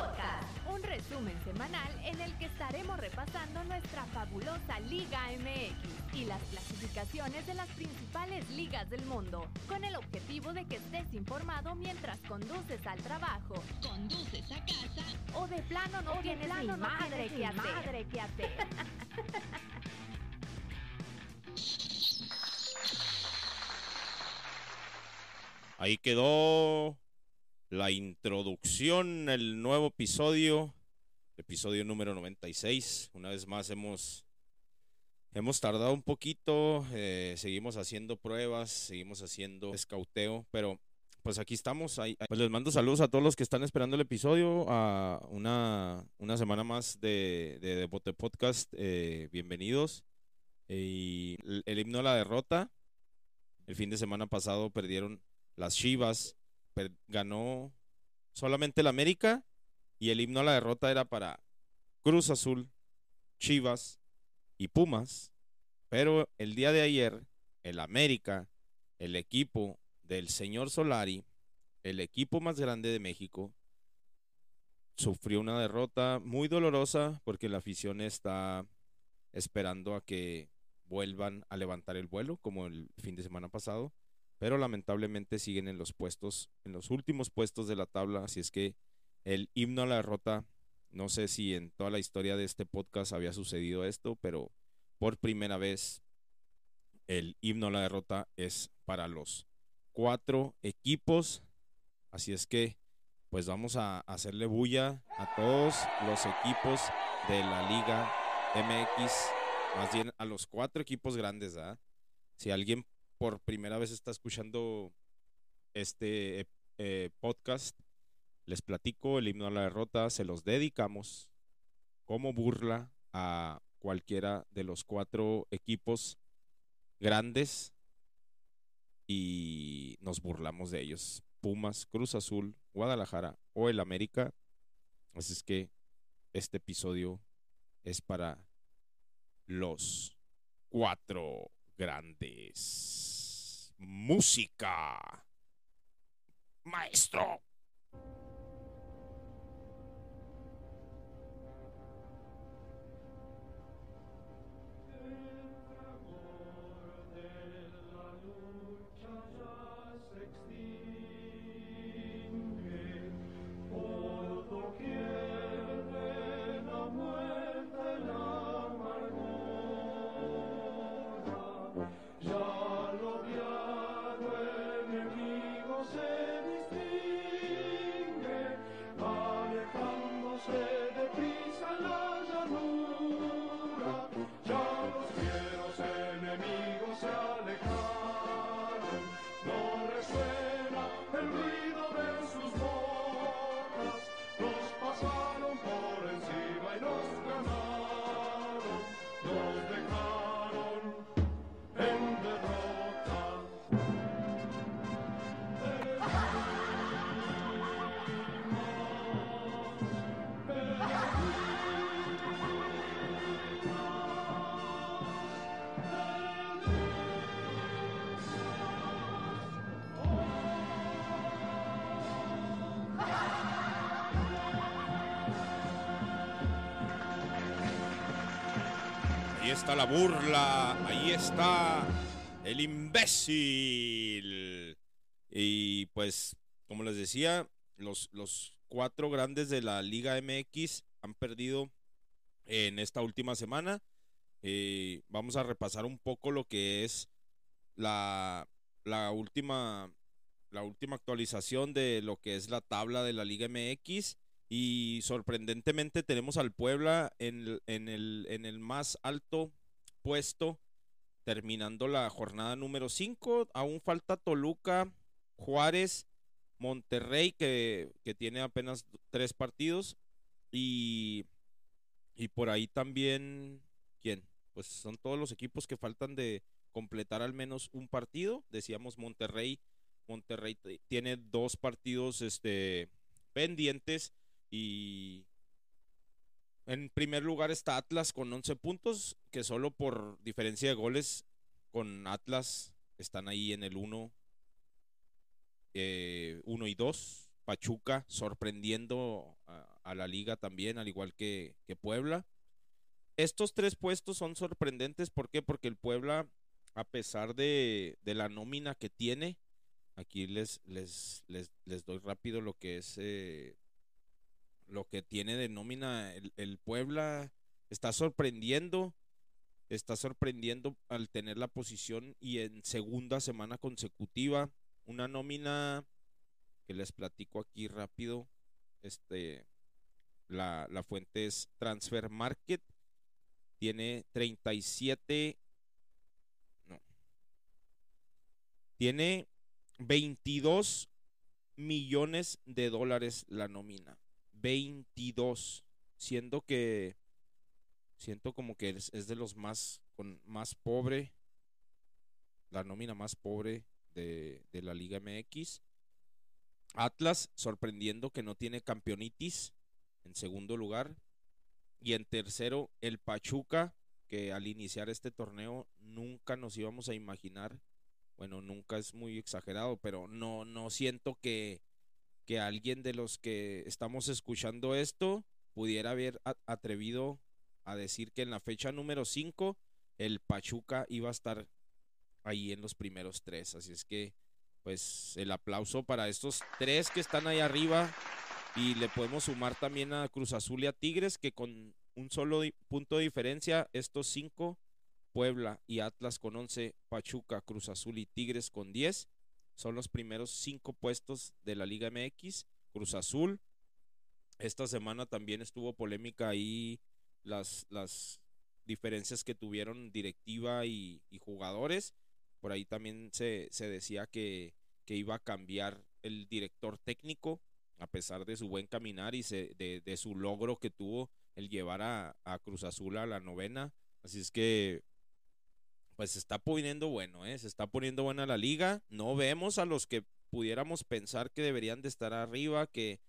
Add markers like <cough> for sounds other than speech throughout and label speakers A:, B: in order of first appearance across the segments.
A: Podcast, un resumen semanal en el que estaremos repasando nuestra fabulosa Liga MX y las clasificaciones de las principales ligas del mundo, con el objetivo de que estés informado mientras conduces al trabajo, conduces a casa o de plano no tienes ni madre, que hacer. madre que hacer.
B: Ahí quedó la introducción, el nuevo episodio, episodio número 96. Una vez más hemos, hemos tardado un poquito, eh, seguimos haciendo pruebas, seguimos haciendo escauteo, pero pues aquí estamos. Pues les mando saludos a todos los que están esperando el episodio, a una, una semana más de, de Deporte Podcast. eh, bienvenidos. Y el, el himno a la derrota. El fin de semana pasado perdieron las Chivas ganó solamente el América y el himno a la derrota era para Cruz Azul, Chivas y Pumas. Pero el día de ayer, el América, el equipo del señor Solari, el equipo más grande de México, sufrió una derrota muy dolorosa porque la afición está esperando a que vuelvan a levantar el vuelo como el fin de semana pasado pero lamentablemente siguen en los puestos, en los últimos puestos de la tabla, así es que el himno a la derrota, no sé si en toda la historia de este podcast había sucedido esto, pero por primera vez el himno a la derrota es para los cuatro equipos, así es que pues vamos a hacerle bulla a todos los equipos de la Liga MX, más bien a los cuatro equipos grandes, ¿verdad? Si alguien por primera vez está escuchando este eh, podcast, les platico el himno a la derrota, se los dedicamos como burla a cualquiera de los cuatro equipos grandes y nos burlamos de ellos. Pumas, Cruz Azul, Guadalajara o el América. Así es que este episodio es para los cuatro grandes. Música. Maestro. Ahí está la burla, ahí está el imbécil. Y pues, como les decía, los, los cuatro grandes de la Liga MX han perdido en esta última semana. Eh, vamos a repasar un poco lo que es la, la última la última actualización de lo que es la tabla de la Liga MX y sorprendentemente tenemos al Puebla en, en, el, en el más alto puesto terminando la jornada número 5. Aún falta Toluca, Juárez, Monterrey que, que tiene apenas tres partidos y, y por ahí también, ¿quién? Pues son todos los equipos que faltan de completar al menos un partido. Decíamos Monterrey Monterrey tiene dos partidos este, pendientes y en primer lugar está Atlas con 11 puntos, que solo por diferencia de goles con Atlas están ahí en el 1 1 y 2. Pachuca sorprendiendo a, a la liga también, al igual que, que Puebla. Estos tres puestos son sorprendentes, ¿por qué? Porque el Puebla, a pesar de, de la nómina que tiene, aquí les, les, les, les doy rápido lo que es eh, lo que tiene de nómina el, el Puebla, está sorprendiendo, está sorprendiendo al tener la posición y en segunda semana consecutiva, una nómina que les platico aquí rápido, este, la, la fuente es Transfer Market, tiene 37, no, tiene 22 millones de dólares la nómina, 22, siendo que siento como que es, de los más con más pobre, la nómina más pobre de, de la Liga MX. Atlas sorprendiendo que no tiene campeonitis en segundo lugar. Y en tercero, el Pachuca, que al iniciar este torneo nunca nos íbamos a imaginar. Bueno, nunca es muy exagerado, pero no, no siento que, que alguien de los que estamos escuchando esto pudiera haber atrevido a decir que en la fecha número 5 el Pachuca iba a estar ahí en los primeros tres. Así es que, pues, el aplauso para estos tres que están ahí arriba. Y le podemos sumar también a Cruz Azul y a Tigres, que con un solo punto de diferencia, estos cinco, Puebla y Atlas con 11, Pachuca, Cruz Azul y Tigres con 10, son los primeros cinco puestos de la Liga MX. Cruz Azul, esta semana también estuvo polémica ahí las, las diferencias que tuvieron directiva y, jugadores. Por ahí también se, se decía que, que iba a cambiar el director técnico a pesar de su buen caminar y se- de, de su logro que tuvo el llevar a, a Cruz Azul a la novena. Así es que, pues se está poniendo bueno, ¿eh? se está poniendo buena la liga. No vemos a los que pudiéramos pensar que deberían de estar arriba, que,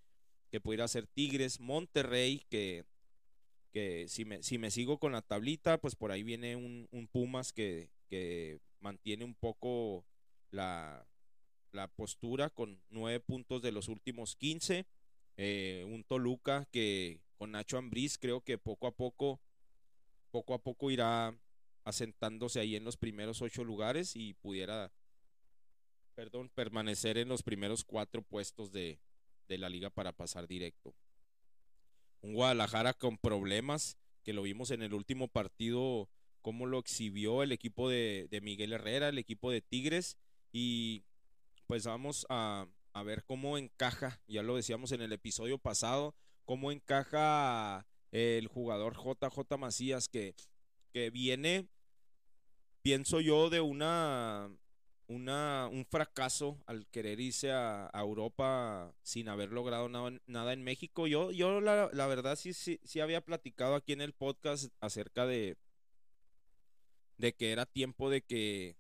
B: que pudiera ser Tigres, Monterrey, que, que si, me, si me sigo con la tablita, pues por ahí viene un, un Pumas que, que mantiene un poco la, la postura con nueve puntos de los últimos 15. Eh, un Toluca que con Nacho Ambriz creo que poco a poco, poco a poco irá asentándose ahí en los primeros ocho lugares y pudiera, perdón, permanecer en los primeros cuatro puestos de, de la liga para pasar directo. Un Guadalajara con problemas, que lo vimos en el último partido, cómo lo exhibió el equipo de, de Miguel Herrera, el equipo de Tigres, y pues vamos a, a ver cómo encaja, ya lo decíamos en el episodio pasado, cómo encaja el jugador JJ Macías que, que viene, pienso yo, de una, una un fracaso al querer irse a, Europa sin haber logrado nada, nada en México. Yo, yo la, la verdad sí, sí, sí había platicado aquí en el podcast acerca de, de que era tiempo de que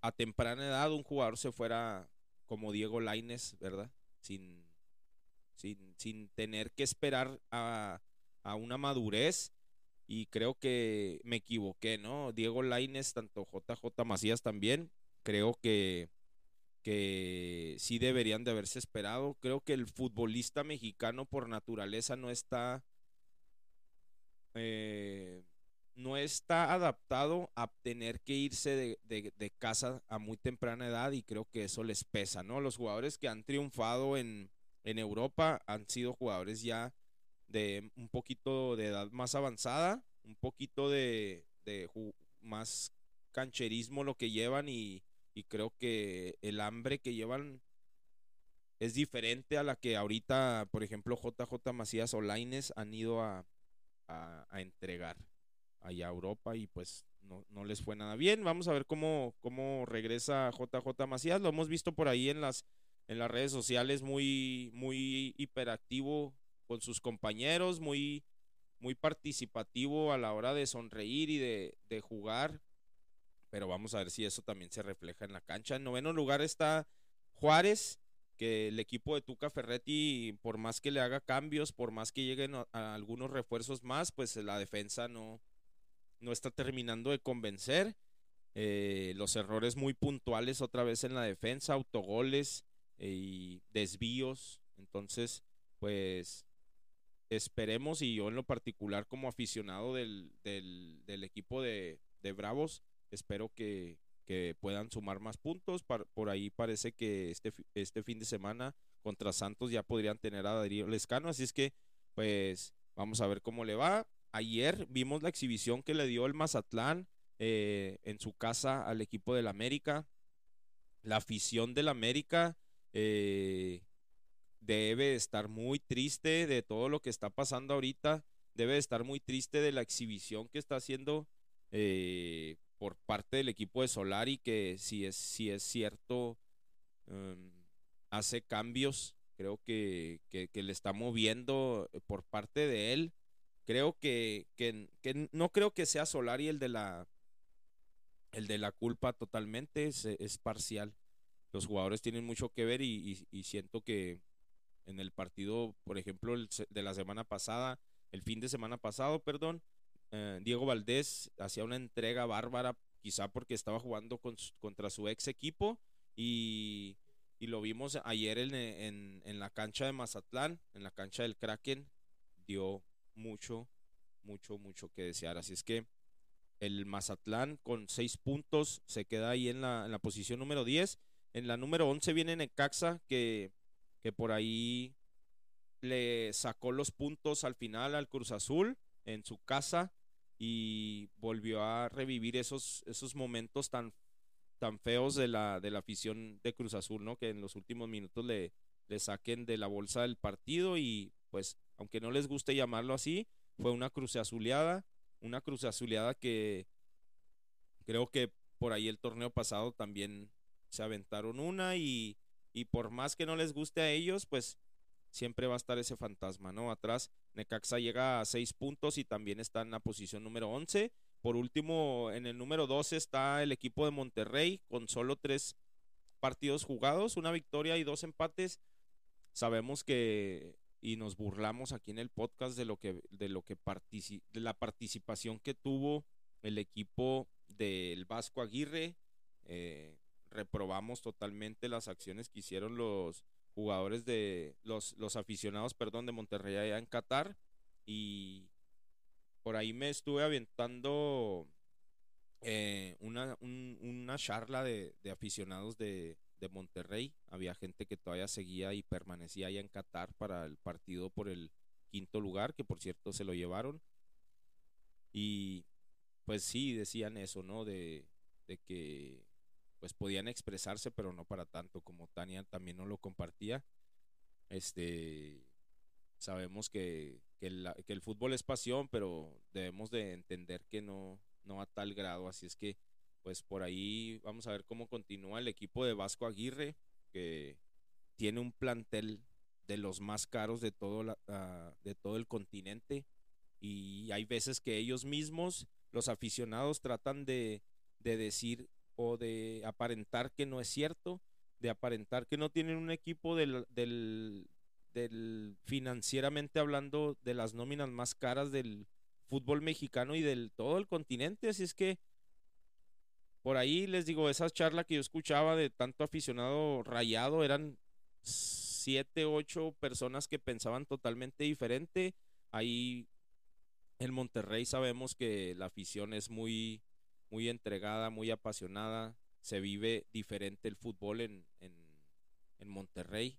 B: a temprana edad un jugador se fuera como Diego Laines, ¿verdad? Sin, sin, sin tener que esperar a, a una madurez. Y creo que me equivoqué, ¿no? Diego Laines, tanto JJ Macías también, creo que, que sí deberían de haberse esperado. Creo que el futbolista mexicano por naturaleza no está eh, no está adaptado a tener que irse de, de- de casa a muy temprana edad y creo que eso les pesa, ¿no? Los jugadores que han triunfado en, en Europa han sido jugadores ya de un poquito de edad más avanzada, un poquito de, de más cancherismo lo que llevan y, y creo que el hambre que llevan es diferente a la que ahorita, por ejemplo, JJ Macías o Lainez han ido a, a, a entregar allá a Europa y pues no, no les fue nada bien. Vamos a ver cómo, cómo regresa JJ Macías. Lo hemos visto por ahí en las, en las redes sociales muy, muy hiperactivo con sus compañeros, muy, muy participativo a la hora de sonreír y de, jugar. Pero vamos a ver si eso también se refleja en la cancha. En noveno lugar está Juárez, que el equipo de Tuca Ferretti, por más que le haga cambios, por más que lleguen a algunos refuerzos más, pues la defensa no, no está terminando de convencer. Eh, los errores muy puntuales otra vez en la defensa, autogoles eh, y desvíos. Entonces, pues esperemos y yo en lo particular como aficionado del, del, equipo de, de Bravos, espero que, que puedan sumar más puntos. Por ahí parece que este, este fin de semana contra Santos ya podrían tener a Darío Lescano, así es que pues vamos a ver cómo le va. Ayer vimos la exhibición que le dio el Mazatlán eh, en su casa al equipo del América. La afición del América eh, debe estar muy triste de todo lo que está pasando ahorita. Debe estar muy triste de la exhibición que está haciendo eh, por parte del equipo de Solari, que si es, si es cierto, em, hace cambios. Creo que, que, le está moviendo eh, por parte de él. Creo que, que, no creo que sea Solari el de la el de la culpa totalmente, es, es parcial. Los jugadores tienen mucho que ver y siento que en el partido, por ejemplo, el de la semana pasada, el fin de semana pasado, perdón, eh, Diego Valdés hacía una entrega bárbara, quizá porque estaba jugando con contra su ex equipo y, y lo vimos ayer en, en- en la cancha de Mazatlán, en la cancha del Kraken, dio mucho, mucho, mucho que desear. Así es que el Mazatlán con seis puntos se queda ahí en la, en la posición número 10. En la número 11 viene Necaxa, que, que por ahí le sacó los puntos al final al Cruz Azul en su casa y volvió a revivir esos, esos momentos tan, tan feos de la, de la afición de Cruz Azul, ¿no? Que en los últimos minutos le, le saquen de la bolsa del partido y pues, aunque no les guste llamarlo así, fue una Cruz Azuleada, una Cruz Azuleada que creo que por ahí el torneo pasado también se aventaron una y, y por más que no les guste a ellos, pues siempre va a estar ese fantasma, ¿no? Atrás, Necaxa llega a seis puntos y también está en la posición número 11. Por último, en el número 12 está el equipo de Monterrey con solo tres partidos jugados, una victoria y dos empates. Sabemos que y nos burlamos aquí en el podcast de lo que de lo que partici- de la participación que tuvo el equipo del Vasco Aguirre. Eh, reprobamos totalmente las acciones que hicieron los jugadores de los, los aficionados, perdón, de Monterrey allá en Qatar y por ahí me estuve aventando eh, una, un- una charla de, de aficionados de, de Monterrey. Había gente que todavía seguía y permanecía allá en Qatar para el partido por el quinto lugar, que por cierto se lo llevaron. Y pues sí, decían eso, ¿no? De, de que pues podían expresarse, pero no para tanto, como Tania también no lo compartía. Este, sabemos que, que, que el fútbol es pasión, pero debemos de entender que no, no a tal grado, así es que pues por ahí vamos a ver cómo continúa el equipo de Vasco Aguirre, que tiene un plantel de los más caros de todo, la- ah, de todo el continente y hay veces que ellos mismos, los aficionados, tratan de, de decir o de aparentar que no es cierto, de aparentar que no tienen un equipo del, del, del financieramente hablando de las nóminas más caras del fútbol mexicano y del todo el continente, así es que por ahí les digo, esa charla que yo escuchaba de tanto aficionado rayado eran siete, ocho personas que pensaban totalmente diferente. Ahí en Monterrey sabemos que la afición es muy, muy entregada, muy apasionada. Se vive diferente el fútbol en, en, Monterrey.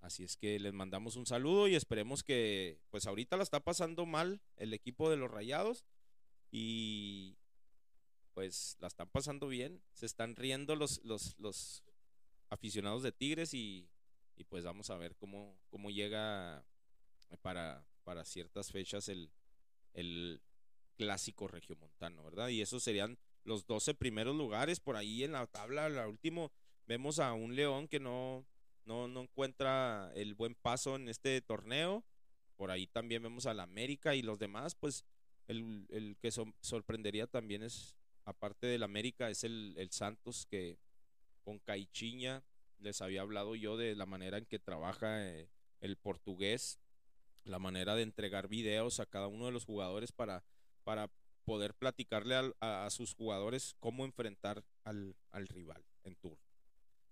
B: Así es que les mandamos un saludo y esperemos que, pues ahorita la está pasando mal el equipo de los Rayados y pues la están pasando bien. Se están riendo los, los, los aficionados de Tigres y, y pues vamos a ver cómo, cómo llega para, para ciertas fechas el, el clásico regiomontano, ¿verdad? Y esos serían los 12 primeros lugares. Por ahí en la tabla, la último, vemos a un León que no, no, no encuentra el buen paso en este torneo. Por ahí también vemos al América y los demás, pues el, el que so- sorprendería también es, aparte del América, es el, el Santos que con Caichiña les había hablado yo de la manera en que trabaja eh, el portugués, la manera de entregar videos a cada uno de los jugadores para, para poder platicarle a, a sus jugadores cómo enfrentar al, al rival en turno.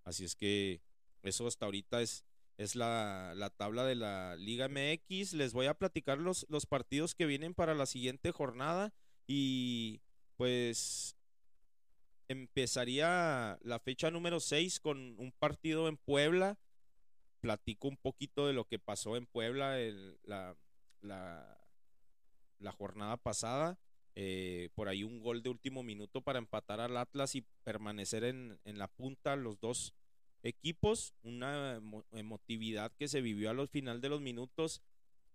B: Así es que eso hasta ahorita es, es la, la tabla de la Liga MX. Les voy a platicar los, los partidos que vienen para la siguiente jornada y pues empezaría la fecha número 6 con un partido en Puebla. Platico un poquito de lo que pasó en Puebla la, la jornada pasada. Eh, por ahí un gol de último minuto para empatar al Atlas y permanecer en, en la punta los dos equipos. Una emo- emotividad que se vivió a los final de los minutos.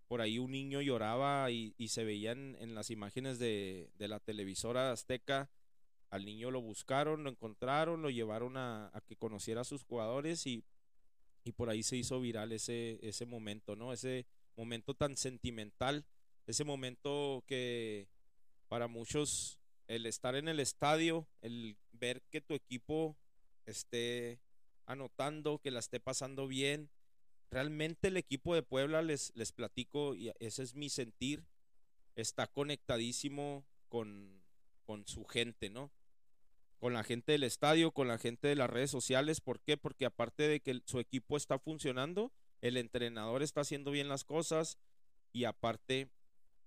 B: Por ahí un niño lloraba y, y se veían en las imágenes de, de la televisora azteca. Al niño lo buscaron, lo encontraron, lo llevaron a, a que conociera a sus jugadores y, y por ahí se hizo viral ese, ese momento, ¿no? Ese momento tan sentimental, ese momento que para muchos el estar en el estadio, el ver que tu equipo esté anotando, que la esté pasando bien. Realmente el equipo de Puebla, les, les platico, y ese es mi sentir, está conectadísimo con, con su gente, ¿no? Con la gente del estadio, con la gente de las redes sociales. ¿Por qué? Porque aparte de que su equipo está funcionando, el entrenador está haciendo bien las cosas y aparte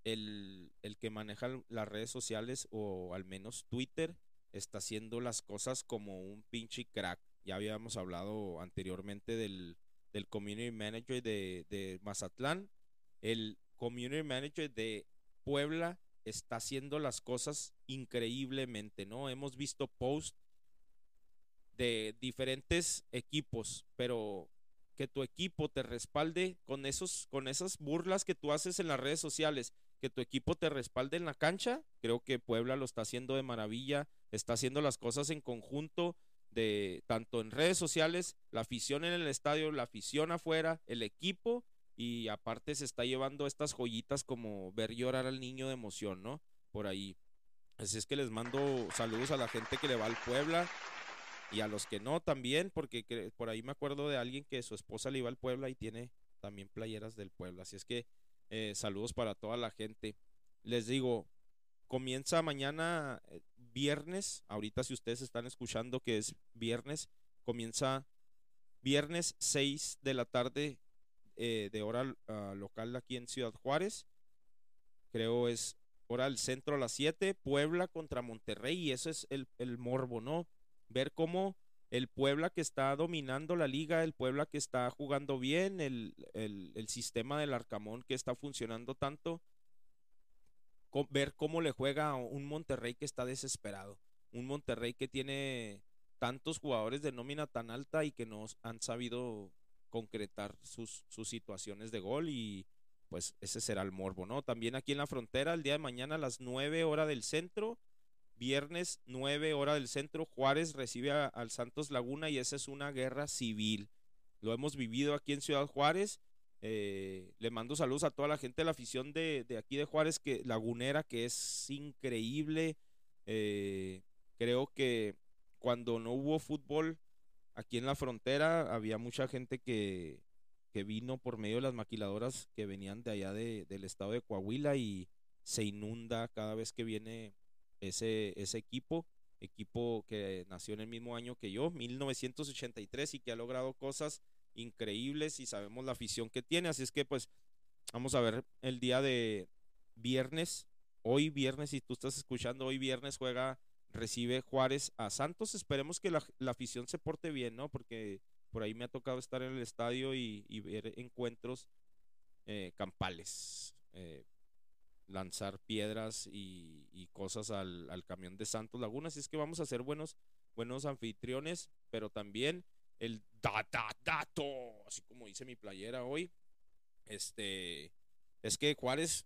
B: el, el que maneja las redes sociales o al menos Twitter está haciendo las cosas como un pinche crack. Ya habíamos hablado anteriormente del, del community manager de, de Mazatlán. El community manager de Puebla está haciendo las cosas increíblemente, ¿no? Hemos visto posts de diferentes equipos, pero que tu equipo te respalde con esos con esas burlas que tú haces en las redes sociales, que tu equipo te respalde en la cancha, creo que Puebla lo está haciendo de maravilla, está haciendo las cosas en conjunto de tanto en redes sociales, la afición en el estadio, la afición afuera, el equipo y aparte se está llevando estas joyitas como ver llorar al niño de emoción, ¿no? Por ahí. Así es que les mando saludos a la gente que le va al Puebla y a los que no también, porque por ahí me acuerdo de alguien que su esposa le iba al Puebla y tiene también playeras del Puebla. Así es que eh, saludos para toda la gente. Les digo, comienza mañana eh, viernes, ahorita si ustedes están escuchando que es viernes, comienza viernes 6 de la tarde eh, de hora ah, local aquí en Ciudad Juárez. Creo es hora del centro a las 7, Puebla contra Monterrey y eso es el, el morbo, ¿no? Ver cómo el Puebla que está dominando la liga, el Puebla que está jugando bien, el, el, el sistema del Arcamón que está funcionando tanto, co- ver cómo le juega a un Monterrey que está desesperado, un Monterrey que tiene tantos jugadores de nómina tan alta y que no han sabido concretar sus, sus situaciones de gol y pues ese será el morbo, ¿no? También aquí en la frontera, el día de mañana a las 9 hora del centro, viernes 9 hora del centro, Juárez recibe al Santos Laguna y esa es una guerra civil. Lo hemos vivido aquí en Ciudad Juárez. eh, le mando saludos a toda la gente de la afición de, de aquí de Juárez, que Lagunera, que es increíble. eh, creo que cuando no hubo fútbol aquí en la frontera, había mucha gente que, que vino por medio de las maquiladoras que venían de allá de- del estado de Coahuila y se inunda cada vez que viene ese, ese equipo, equipo que nació en el mismo año que yo, 1983, y que ha logrado cosas increíbles y sabemos la afición que tiene, así es que pues vamos a ver el día de viernes, hoy viernes, si tú estás escuchando, hoy viernes juega, recibe Juárez a Santos, esperemos que la, la afición se porte bien, ¿no? Porque por ahí me ha tocado estar en el estadio y, y ver encuentros eh, campales, eh, lanzar piedras y, cosas al, camión de Santos Laguna. Así es que vamos a ser buenos, buenos anfitriones, pero también el da, da, dato, así como dice mi playera hoy. Este es que Juárez,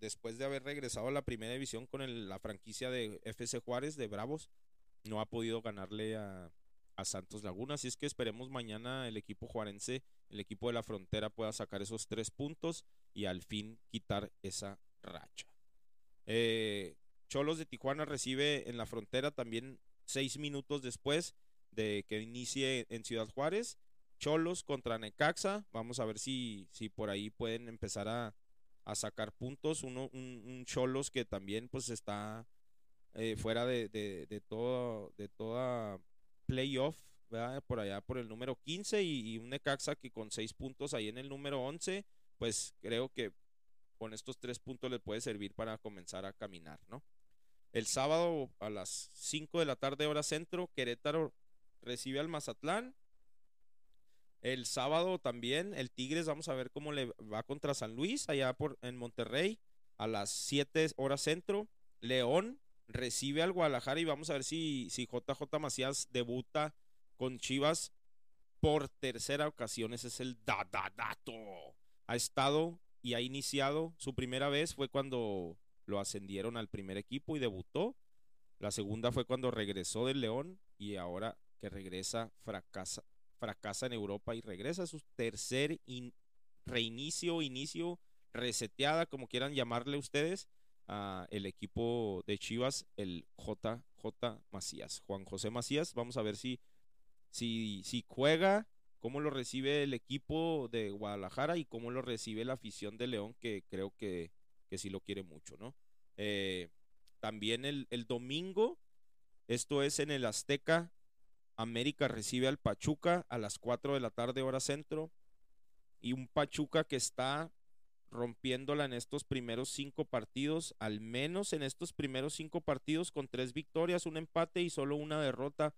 B: después de haber regresado a la primera división con la franquicia de FC Juárez de Bravos, no ha podido ganarle a, a Santos Laguna. Así es que esperemos mañana el equipo juarense, el equipo de la frontera, pueda sacar esos tres puntos y al fin quitar esa racha. Eh, Cholos de Tijuana recibe en la frontera también seis minutos después de que inicie en Ciudad Juárez. Cholos contra Necaxa. Vamos a ver si, si por ahí pueden empezar a, a sacar puntos. Uno, un, Cholos que también pues está eh, fuera de, de, de todo, de toda playoff ¿verdad? Por allá por el número 15 y, y un Necaxa que con seis puntos ahí en el número 11, pues creo que con estos tres puntos le puede servir para comenzar a caminar, ¿no? El sábado a las 5 de la tarde hora centro, Querétaro recibe al Mazatlán. El sábado también, el Tigres, vamos a ver cómo le va contra San Luis, allá por, en Monterrey, a las 7 horas centro. León recibe al Guadalajara y vamos a ver si, si JJ Macías debuta con Chivas por tercera ocasión. Ese es el da, da, dato. Ha estado y ha iniciado. Su primera vez fue cuando lo ascendieron al primer equipo y debutó. La segunda fue cuando regresó del León y ahora que regresa fracasa, fracasa en Europa y regresa a su tercer in- reinicio, inicio, reseteada, como quieran llamarle ustedes, a el equipo de Chivas, el JJ Macías, Juan José Macías. Vamos a ver si, si, si juega, cómo lo recibe el equipo de Guadalajara y cómo lo recibe la afición de León, que creo que, que sí lo quiere mucho, ¿no? Eh, también el, el domingo, esto es en el Azteca, América recibe al Pachuca a las 4 de la tarde hora centro y un Pachuca que está rompiéndola en estos primeros cinco partidos, al menos en estos primeros cinco partidos con tres victorias, un empate y solo una derrota.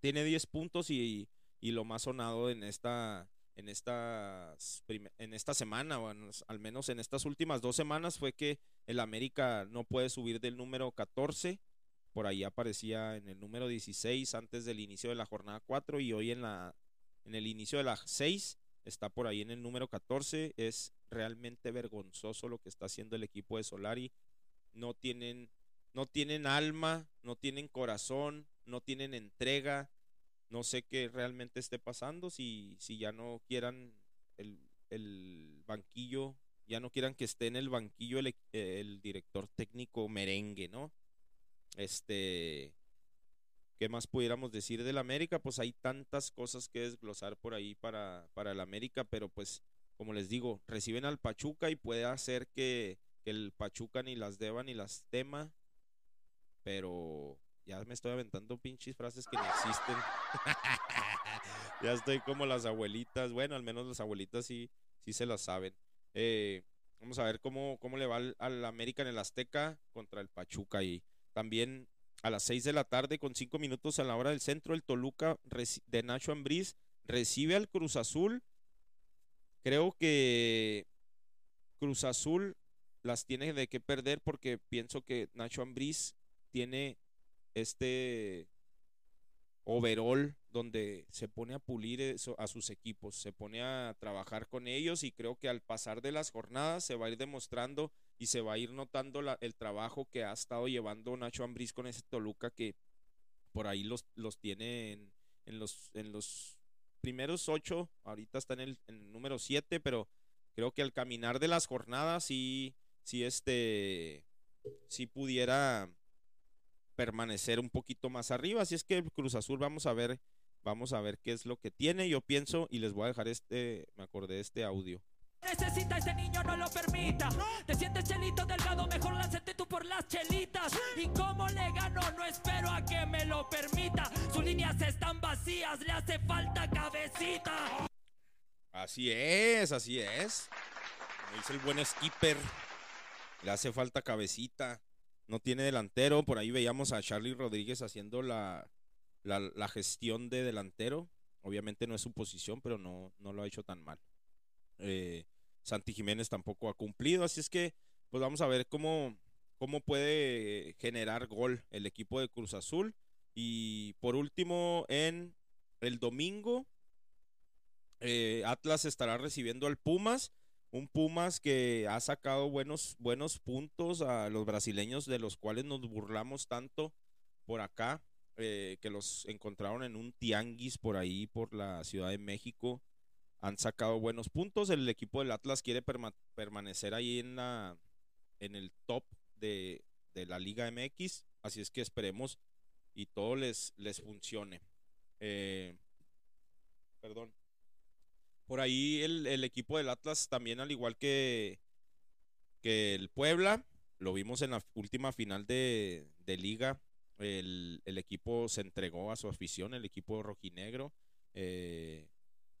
B: Tiene 10 puntos y, y lo más sonado en esta en estas en esta semana, o en- al menos en estas últimas dos semanas, fue que el América no puede subir del número 14 por ahí aparecía en el número 16 antes del inicio de la jornada 4 y hoy en la en el inicio de la 6 está por ahí en el número 14 es realmente vergonzoso lo que está haciendo el equipo de Solari no tienen no tienen alma no tienen corazón no tienen entrega no sé qué realmente esté pasando si si ya no quieran el, el banquillo ya no quieran que esté en el banquillo el, el director técnico merengue no este, ¿qué más pudiéramos decir del América? Pues hay tantas cosas que desglosar por ahí para, para el América, pero pues, como les digo, reciben al Pachuca y puede hacer que, que el Pachuca ni las deba ni las tema, pero ya me estoy aventando pinches frases que no existen. <laughs> ya estoy como las abuelitas, bueno, al menos las abuelitas sí, sí se las saben. Eh, vamos a ver cómo, cómo le va al, al América en el Azteca contra el Pachuca y también a las 6 de la tarde con 5 minutos a la hora del centro el Toluca de Nacho Ambriz recibe al Cruz Azul. Creo que Cruz Azul las tiene de que perder porque pienso que Nacho Ambriz tiene este overall donde se pone a pulir eso- a sus equipos, se pone a trabajar con ellos y creo que al pasar de las jornadas se va a ir demostrando y se va a ir notando la- el trabajo que ha estado llevando Nacho Ambriz con ese Toluca que por ahí los, los tiene en, en los, en los primeros ocho, ahorita está en el, en el número siete, pero creo que al caminar de las jornadas sí, sí este, sí pudiera permanecer un poquito más arriba. Así es que el Cruz Azul vamos a ver, vamos a ver qué es lo que tiene. Yo pienso y les voy a dejar este, me acordé de este audio.
C: Necesita ese niño, no lo permita. Te sientes chelito delgado, mejor lánzate tú por las chelitas. ¿Y cómo le gano? No espero a que me lo permita. Sus líneas están vacías, le hace falta cabecita.
B: Así es, así es. Como dice el buen skipper, le hace falta cabecita. No tiene delantero. Por ahí veíamos a Charlie Rodríguez haciendo la, la, la gestión de delantero. Obviamente no es su posición, pero no, no lo ha hecho tan mal. Eh, Santi Jiménez tampoco ha cumplido. Así es que, pues vamos a ver cómo, cómo puede generar gol el equipo de Cruz Azul. Y por último, en el domingo, eh, Atlas estará recibiendo al Pumas. Un Pumas que ha sacado buenos, buenos puntos a los brasileños de los cuales nos burlamos tanto por acá, eh, que los encontraron en un tianguis por ahí, por la Ciudad de México. Han sacado buenos puntos. El equipo del Atlas quiere perma- permanecer ahí en, la, en el top de, de la Liga MX. Así es que esperemos y todo les, les funcione. Eh, perdón. Por ahí el, el equipo del Atlas también, al igual que, que el Puebla, lo vimos en la última final de, de liga el, el equipo se entregó a su afición, el equipo rojinegro. eh,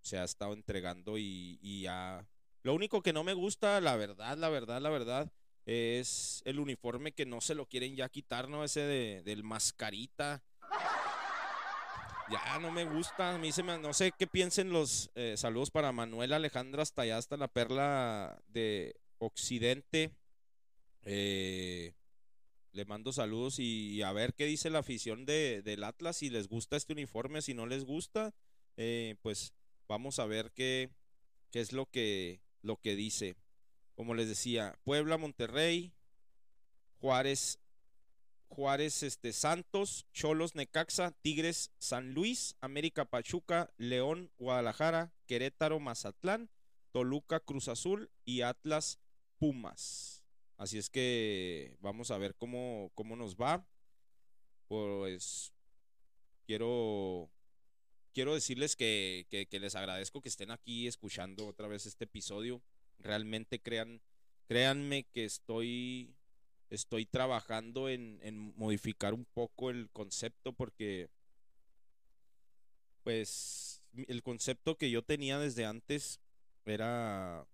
B: se ha estado entregando y, y ya. Lo único que no me gusta, la verdad, la verdad, la verdad, es el uniforme que no se lo quieren ya quitar, ¿no? Ese de, del mascarita. Ya no me gusta, a mí se me, no sé qué piensen los eh, saludos para Manuel Alejandro hasta allá, hasta la perla de Occidente. Eh, le mando saludos y, y a ver qué dice la afición de, del Atlas, si les gusta este uniforme, si no les gusta, eh, pues vamos a ver qué, qué es lo que, lo que dice. Como les decía, Puebla, Monterrey, Juárez, Juárez, este, Santos, Cholos, Necaxa, Tigres, San Luis, América, Pachuca, León, Guadalajara, Querétaro, Mazatlán, Toluca, Cruz Azul y Atlas, Pumas. Así es que vamos a ver cómo, cómo nos va. Pues quiero, quiero decirles que, que- les agradezco que estén aquí escuchando otra vez este episodio. Realmente crean, créanme que estoy estoy trabajando en, modificar un poco el concepto porque pues el concepto que yo tenía desde antes era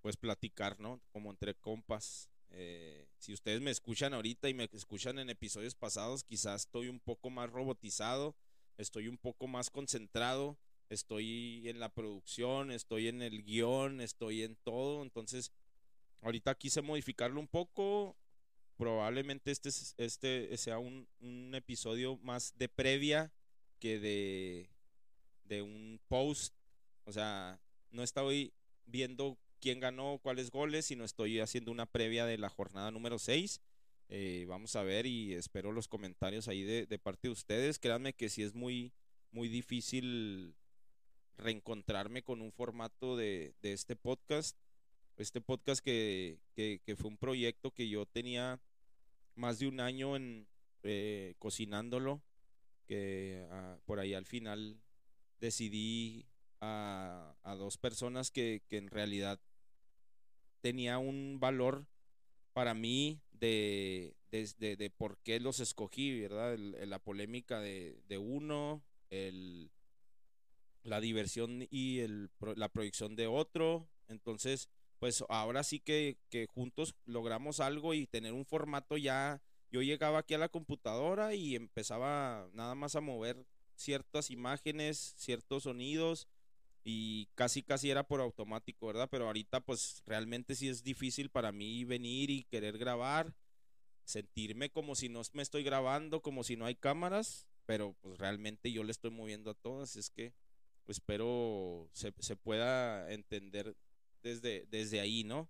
B: pues platicar, ¿no? Como entre compas. Eh, si ustedes me escuchan ahorita y me escuchan en episodios pasados, quizás estoy un poco más robotizado, estoy un poco más concentrado, estoy en la producción, estoy en el guion, estoy en todo, entonces ahorita quise modificarlo un poco, probablemente este, es- este sea un, un episodio más de previa que de, de un post. O sea, no estoy viendo quién ganó, cuáles goles, sino estoy haciendo una previa de la jornada número 6. vamos a ver y espero los comentarios ahí de, de parte de ustedes. Créanme que sí es muy, muy difícil reencontrarme con un formato de, de este podcast este podcast que, que fue un proyecto que yo tenía más de un año en eh, cocinándolo, que ah, por ahí al final decidí a, dos personas que, que en realidad tenía un valor para mí de, de, por qué los escogí, ¿verdad? La polémica de, uno, el, la diversión y el, la proyección de otro. Entonces, pues ahora sí que, que juntos logramos algo y tener un formato ya. Yo llegaba aquí a la computadora y empezaba nada más a mover ciertas imágenes, ciertos sonidos y casi casi era por automático, ¿verdad? Pero ahorita pues realmente sí es difícil para mí venir y querer grabar, sentirme como si no me estoy grabando, como si no hay cámaras, pero pues realmente yo le estoy moviendo a todas, es que espero se, se pueda entender desde, desde ahí, ¿no?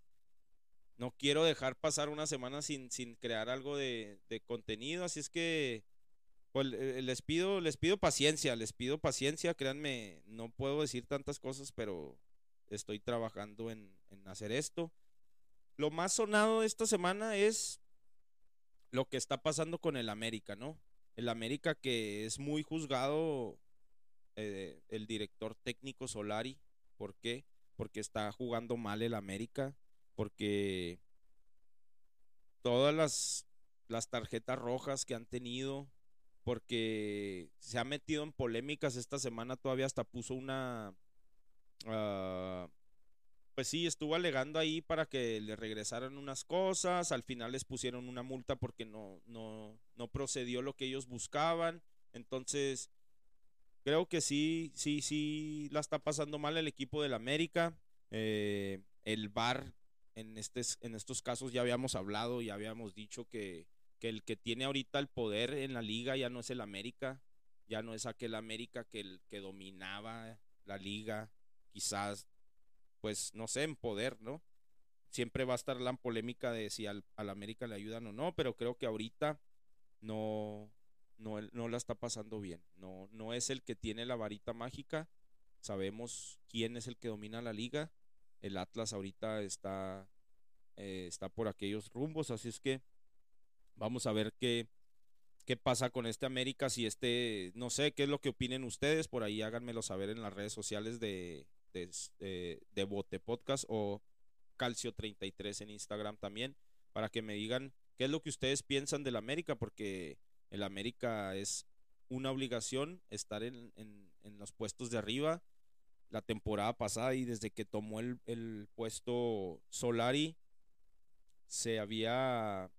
B: No quiero dejar pasar una semana sin, sin crear algo de, de contenido, así es que pues les pido, les pido paciencia, les pido paciencia, créanme, no puedo decir tantas cosas, pero estoy trabajando en, en hacer esto. Lo más sonado de esta semana es lo que está pasando con el América, ¿no? El América que es muy juzgado eh, el director técnico Solari. ¿Por qué? Porque está jugando mal el América, porque todas las, las tarjetas rojas que han tenido, porque se ha metido en polémicas esta semana, todavía hasta puso una... ah, pues sí, estuvo alegando ahí para que le regresaran unas cosas, al final les pusieron una multa porque no, no, no procedió lo que ellos buscaban, entonces creo que sí, sí, sí la está pasando mal el equipo del América, eh, el VAR en, estes- en estos casos ya habíamos hablado, ya habíamos dicho que, el que tiene ahorita el poder en la liga ya no es el América, ya no es aquel América que, dominaba la liga, quizás, pues no sé, en poder, ¿no? Siempre va a estar la polémica de si al América le ayudan o no, pero creo que ahorita no, no, no la está pasando bien. No, no es el que tiene la varita mágica. Sabemos quién es el que domina la liga. El Atlas ahorita está, eh, está por aquellos rumbos, así es que vamos a ver qué, qué pasa con este América, si este, no sé qué es lo que opinen ustedes, por ahí háganmelo saber en las redes sociales de, de, de, de Bote Podcast o Calcio33 en Instagram también, para que me digan qué es lo que ustedes piensan del América, porque El América es una obligación estar en, en- los puestos de arriba. La temporada pasada y desde que tomó el, el puesto Solari, se había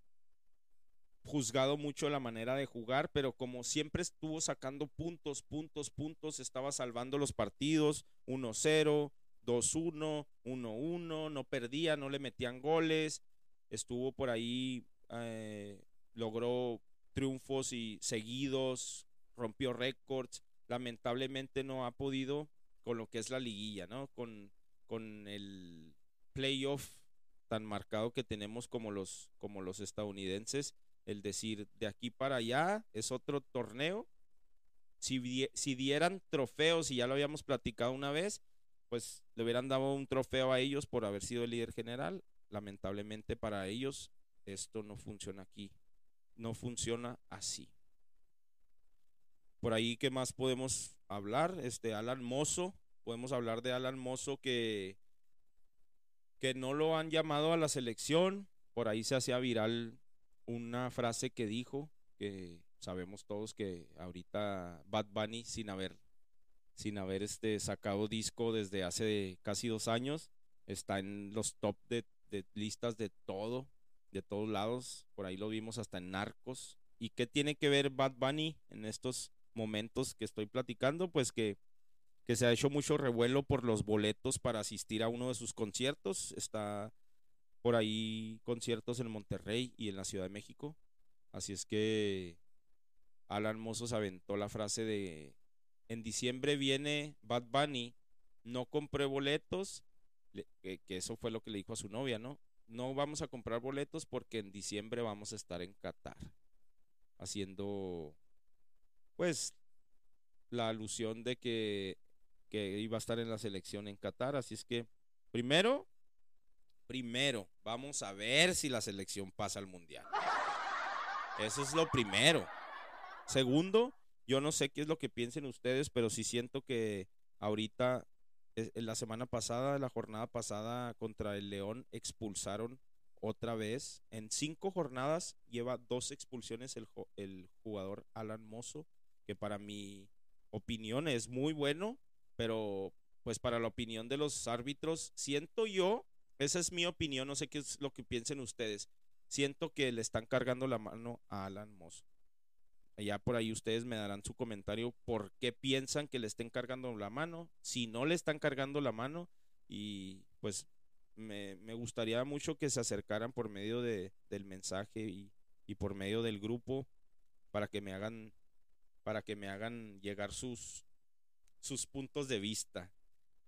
B: juzgado mucho la manera de jugar, pero como siempre estuvo sacando puntos, puntos, puntos, estaba salvando los partidos 1-0, 2-1, 1-1, no perdía, no le metían goles, estuvo por ahí, eh, logró triunfos y seguidos, rompió récords, lamentablemente no ha podido con lo que es la liguilla, ¿no? Con, con el playoff tan marcado que tenemos como los, como los estadounidenses, el decir de aquí para allá es otro torneo. Si, si dieran trofeos, y ya lo habíamos platicado una vez, pues le hubieran dado un trofeo a ellos por haber sido el líder general. Lamentablemente para ellos esto no funciona aquí. No funciona así. Por ahí, ¿qué más podemos hablar? Este, Alan Mozo. Podemos hablar de Alan Mozo que, que no lo han llamado a la selección. Por ahí se hacía viral una frase que dijo, que sabemos todos que ahorita Bad Bunny, sin haber, sin haber este, sacado disco desde hace casi dos años, está en los top de, de listas de todo, de todos lados. Por ahí lo vimos hasta en Narcos. ¿Y qué tiene que ver Bad Bunny en estos momentos que estoy platicando? Pues que, que se ha hecho mucho revuelo por los boletos para asistir a uno de sus conciertos. Está por ahí conciertos en Monterrey y en la Ciudad de México. Así es que Alan Mozos aventó la frase de en diciembre viene Bad Bunny, no compré boletos, le- que, que eso fue lo que le dijo a su novia, ¿no? No vamos a comprar boletos porque en diciembre vamos a estar en Qatar, haciendo pues la alusión de que, iba a estar en la selección en Qatar, así es que primero primero, vamos a ver si la selección pasa al mundial. Eso es lo primero. Segundo, yo no sé qué es lo que piensen ustedes, pero sí siento que ahorita, la semana pasada, la jornada pasada contra el León, expulsaron otra vez. En cinco jornadas lleva dos expulsiones el, jugador Alan Mozo, que para mi opinión es muy bueno, pero pues para la opinión de los árbitros, siento yo esa es mi opinión, no sé qué es lo que piensen ustedes. Siento que le están cargando la mano a Alan Moss. Ya por ahí ustedes me darán su comentario por qué piensan que le estén cargando la mano, si no le están cargando la mano y pues me, me gustaría mucho que se acercaran por medio de, del mensaje y, y por medio del grupo para que me hagan para que me hagan llegar sus sus puntos de vista.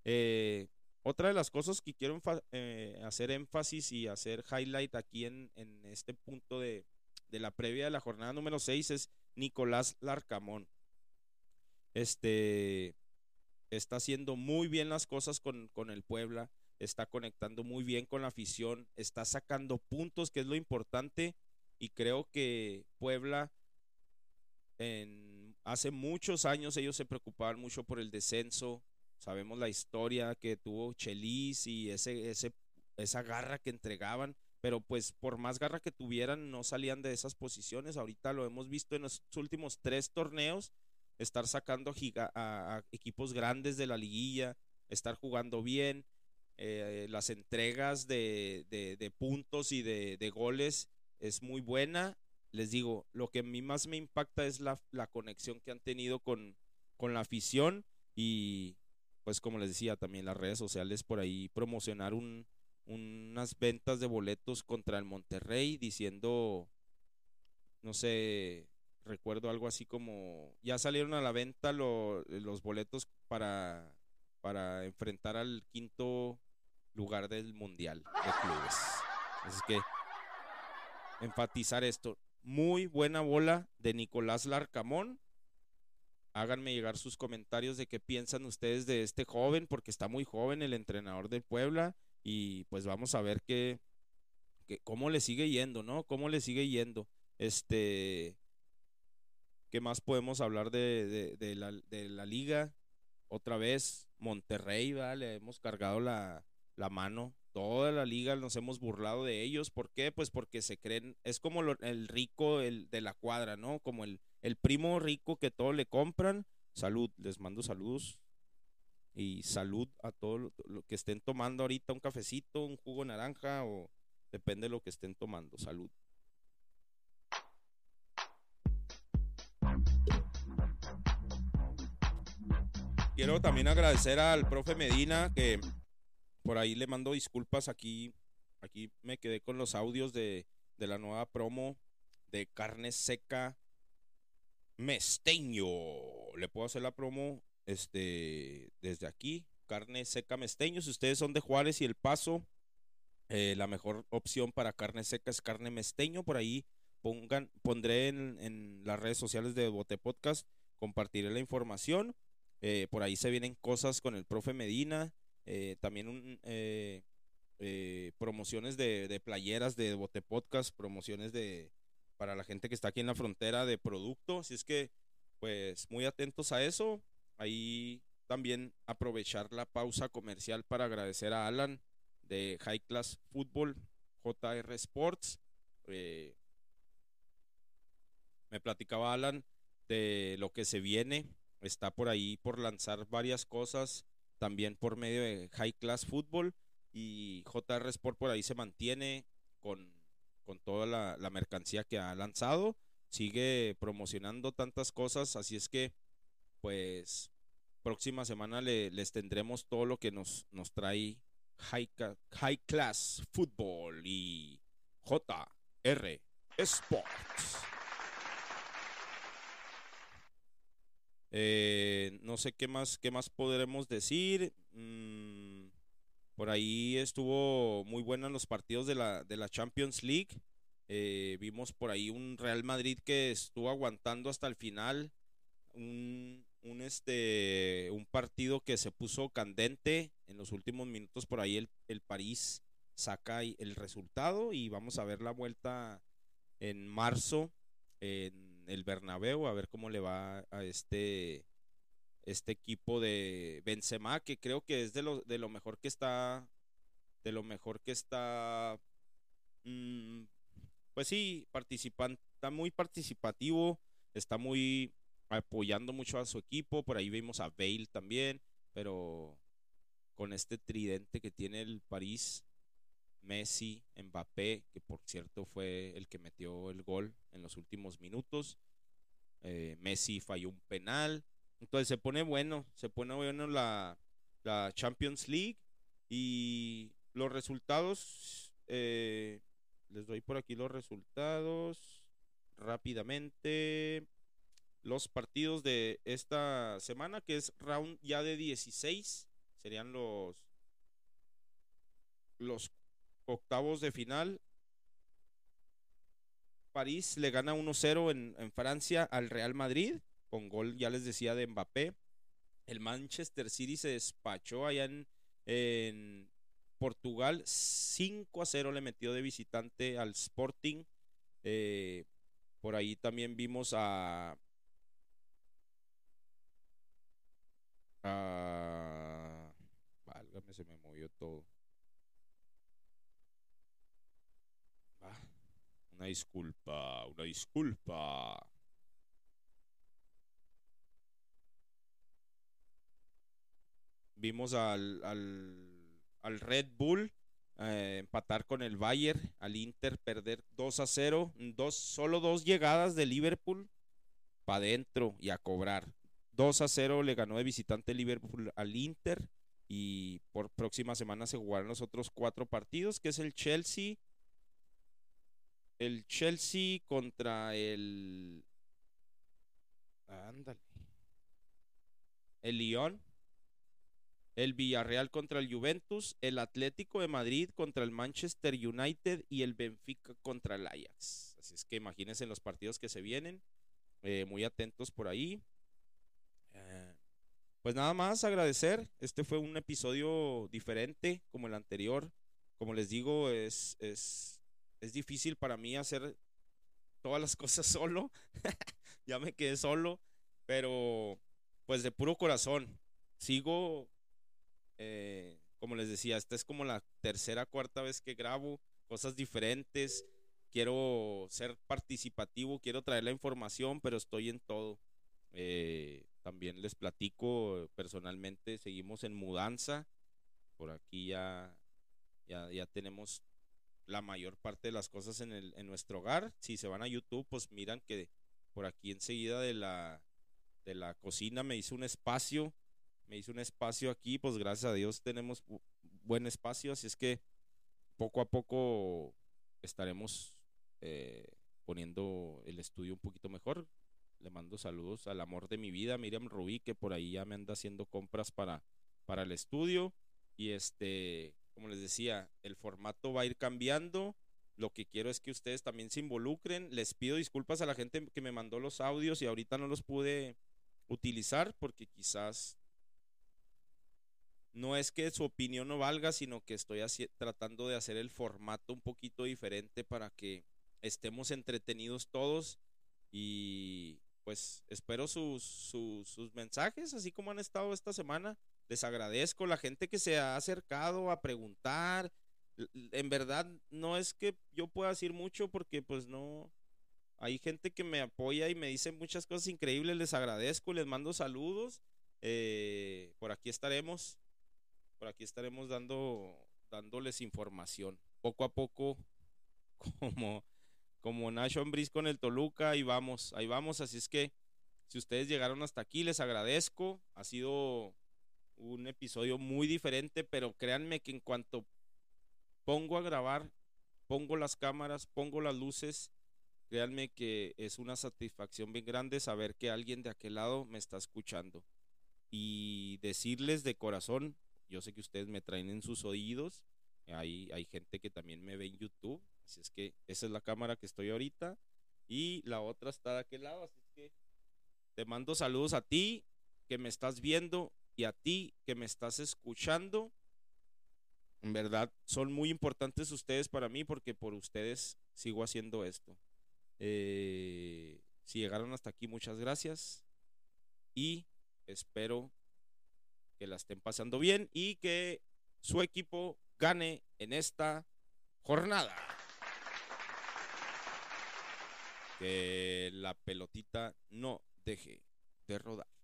B: Eh, otra de las cosas que quiero eh, hacer énfasis y hacer highlight aquí en, en este punto de, de la previa de la jornada número 6 es Nicolás Larcamón. Este está haciendo muy bien las cosas con, con el Puebla, está conectando muy bien con la afición, está sacando puntos, que es lo importante, y creo que Puebla hace muchos años ellos se preocupaban mucho por el descenso, sabemos la historia que tuvo Chelis y ese, ese, esa garra que entregaban, pero pues por más garra que tuvieran no salían de esas posiciones. Ahorita lo hemos visto en los últimos tres torneos, estar sacando a, equipos grandes de la liguilla, estar jugando bien, eh, las entregas de, puntos y de, goles es muy buena. Les digo, lo que a mí más me impacta es la, la conexión que han tenido con, con la afición y pues como les decía también las redes sociales por ahí promocionar un, unas ventas de boletos contra el Monterrey diciendo, no sé, recuerdo algo así como, ya salieron a la venta lo- los boletos para, para enfrentar al quinto lugar del Mundial de Clubes. Así que enfatizar esto. Muy buena bola de Nicolás Larcamón. Háganme llegar sus comentarios de qué piensan ustedes de este joven, porque está muy joven el entrenador del Puebla. Y pues vamos a ver qué, cómo le sigue yendo, ¿no? Cómo le sigue yendo. Este, ¿qué más podemos hablar de, de- la, de la liga? Otra vez, Monterrey, ¿verdad? Le hemos cargado la, la mano toda la liga nos hemos burlado de ellos. ¿Por qué? Pues porque se creen, es como el rico el, de la cuadra, ¿no? Como el, el primo rico que todo le compran. Salud, les mando saludos. Y salud a todos lo, lo que estén tomando ahorita, un cafecito, un jugo naranja o depende de lo que estén tomando. Salud. Quiero también agradecer al profe Medina que por ahí le mando disculpas aquí. Aquí me quedé con los audios de, de la nueva promo de carne seca mesteño. Le puedo hacer la promo este, desde aquí. Carne seca mesteño. Si ustedes son de Juárez y El Paso, eh, la mejor opción para carne seca es carne mesteño. Por ahí pongan, pondré en, las redes sociales de Bote Podcast, compartiré la información. Eh, por ahí se vienen cosas con el profe Medina. eh, también un, promociones de, de playeras de Bote Podcast, promociones de para la gente que está aquí en la frontera de producto. Así es que, pues, muy atentos a eso. Ahí también aprovechar la pausa comercial para agradecer a Alan de High Class Football, JR Sports. Eh, me platicaba Alan de lo que se viene. Está por ahí por lanzar varias cosas también por medio de High Class Football y JR Sport por ahí se mantiene con, con toda la, la mercancía que ha lanzado. Sigue promocionando tantas cosas, así es que pues próxima semana le- les tendremos todo lo que nos, nos trae High, High Class Football y JR Sports. Eh, no sé qué más, qué más podremos decir. Mm, por ahí estuvo muy buenos los partidos de la, de la Champions League. Eh, vimos por ahí un Real Madrid que estuvo aguantando hasta el final. Un, un, este, un partido que se puso candente en los últimos minutos. Por ahí el, el París saca el resultado y vamos a ver la vuelta en marzo en el Bernabéu a ver cómo le va a este este equipo de Benzema que creo que es de lo, de lo mejor que está de lo mejor que está mm, pues sí participan está muy participativo está muy apoyando mucho a su equipo por ahí vimos a Bale también pero con este tridente que tiene el París Messi, Mbappé, que por cierto fue el que metió el gol en los últimos minutos. Eh, Messi falló un penal. Entonces se pone bueno, se pone bueno la, la Champions League y los resultados, eh, les doy por aquí los resultados rápidamente. Los partidos de esta semana, que es round ya de 16, serían los los octavos de final. París le gana 1-0 en, Francia al Real Madrid, con gol, ya les decía, de Mbappé. El Manchester City se despachó allá en, en Portugal. 5 a 0 le metió de visitante al Sporting. Eh, por ahí también vimos a. a válgame, se me movió todo. Ah, una disculpa, una disculpa. Vimos al, al, al Red Bull eh, empatar con el Bayern, al Inter perder 2 a 0, dos, solo dos llegadas de Liverpool para adentro y a cobrar. 2 a 0 le ganó de visitante Liverpool al Inter y por próxima semana se jugarán los otros cuatro partidos, que es el Chelsea, el Chelsea contra el. Ándale. El Lyon. El Villarreal contra el Juventus. El Atlético de Madrid contra el Manchester United. Y el Benfica contra el Ajax. Así es que imagínense los partidos que se vienen. eh, muy atentos por ahí. Pues nada más agradecer. Este fue un episodio diferente como el anterior. Como les digo, es, es, es difícil para mí hacer todas las <laughs> cosas solo. <laughs> ya me quedé solo, pero pues de puro corazón. Sigo eh, como les decía, esta es como la tercera, cuarta vez que grabo cosas diferentes. Quiero ser participativo, quiero traer la información, pero estoy en todo. Les platico personalmente, seguimos en mudanza. Por aquí ya, ya, ya tenemos la mayor parte de las cosas en, el, en nuestro hogar. Si se van a YouTube, pues miran que por aquí enseguida de la, de la cocina me hice un espacio. Me hice un espacio aquí, pues gracias a Dios tenemos bu- buen espacio, así es que poco a poco estaremos eh, poniendo el estudio un poquito mejor. Le mando saludos al amor de mi vida, Miriam Rubí, que por ahí ya me anda haciendo compras para, para el estudio. Y este, como les decía, el formato va a ir cambiando. Lo que quiero es que ustedes también se involucren. Les pido disculpas a la gente que me mandó los audios y ahorita no los pude utilizar porque quizás no es que su opinión no valga, sino que estoy tratando de hacer el formato un poquito diferente para que estemos entretenidos todos y pues espero sus, sus, sus mensajes, así como han estado esta semana. Les agradezco la gente que se ha acercado a preguntar. En verdad no es que yo pueda decir mucho porque pues no, hay gente que me apoya y me dice muchas cosas increíbles, les agradezco, les mando saludos. Eh, por aquí estaremos, por aquí estaremos dando, dándoles información. Poco a poco, <laughs> como, como Nacho Ambriz con el Toluca, ahí vamos, ahí vamos. Así es que si ustedes llegaron hasta aquí, les agradezco. Ha sido un episodio muy diferente, pero créanme que en cuanto pongo a grabar, pongo las cámaras, pongo las luces, créanme que es una satisfacción bien grande saber que alguien de aquel lado me está escuchando. Y decirles de corazón, yo sé que ustedes me traen en sus oídos, hay, hay gente que también me ve en YouTube, así es que esa es la cámara que estoy ahorita y la otra está de aquel lado, así es que te mando saludos a ti que me estás viendo y a ti que me estás escuchando. En verdad, son muy importantes ustedes para mí porque por ustedes sigo haciendo esto. Eh, si llegaron hasta aquí, muchas gracias. Y espero que la estén pasando bien y que su equipo gane en esta jornada. Que la pelotita no deje de rodar.